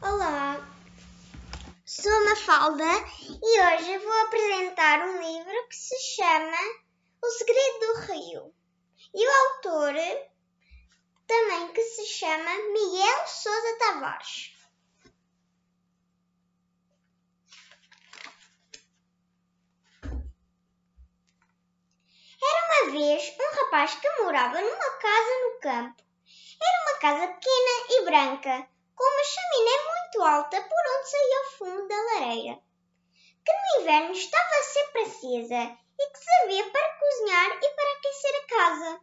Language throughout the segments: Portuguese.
Olá, sou Mafalda e hoje vou apresentar um livro que se chama O Segredo do Rio. E o autor também que se chama Miguel Sousa Tavares. Era uma vez um rapaz que morava numa casa no campo. Era uma casa pequena e branca com uma chaminé muito alta por onde saía o fumo da lareira, que no inverno estava sempre acesa e que servia para cozinhar e para aquecer a casa.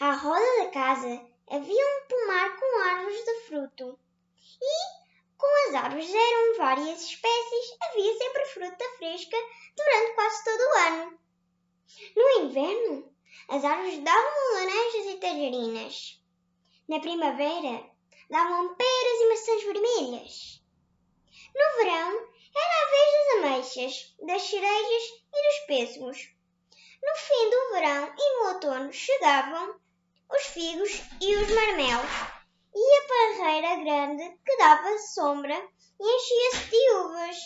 À roda da casa havia um pomar com árvores de fruto e, com as árvores eram várias espécies, havia sempre fruta fresca durante quase todo o ano. No inverno, as árvores davam laranjas e tangerinas. Na primavera, davam peras e maçãs vermelhas. No verão, era a vez das ameixas, das cerejas e dos pêssegos. No fim do verão e no outono chegavam os figos e os marmelos, e a parreira grande que dava sombra e enchia-se de uvas.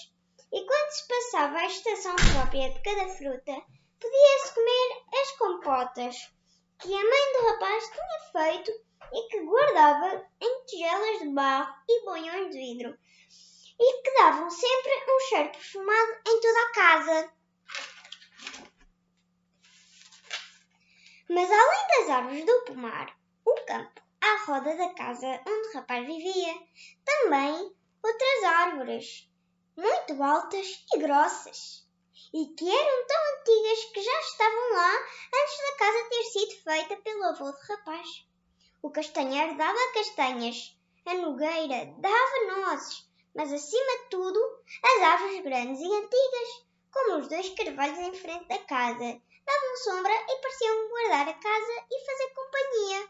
E quando se passava a estação própria de cada fruta, podia-se comer as compotas que a mãe do rapaz tinha feito e que guardava tigelas de barro e bonhões de vidro, e que davam sempre um cheiro perfumado em toda a casa. Mas além das árvores do pomar, o campo à roda da casa onde o rapaz vivia, também outras árvores, muito altas e grossas, e que eram tão antigas que já estavam lá antes da casa ter sido feita pelo avô do rapaz. O castanheiro dava castanhas, a nogueira dava nozes, mas acima de tudo as árvores grandes e antigas, como os dois carvalhos em frente da casa, davam sombra e pareciam guardar a casa e fazer companhia.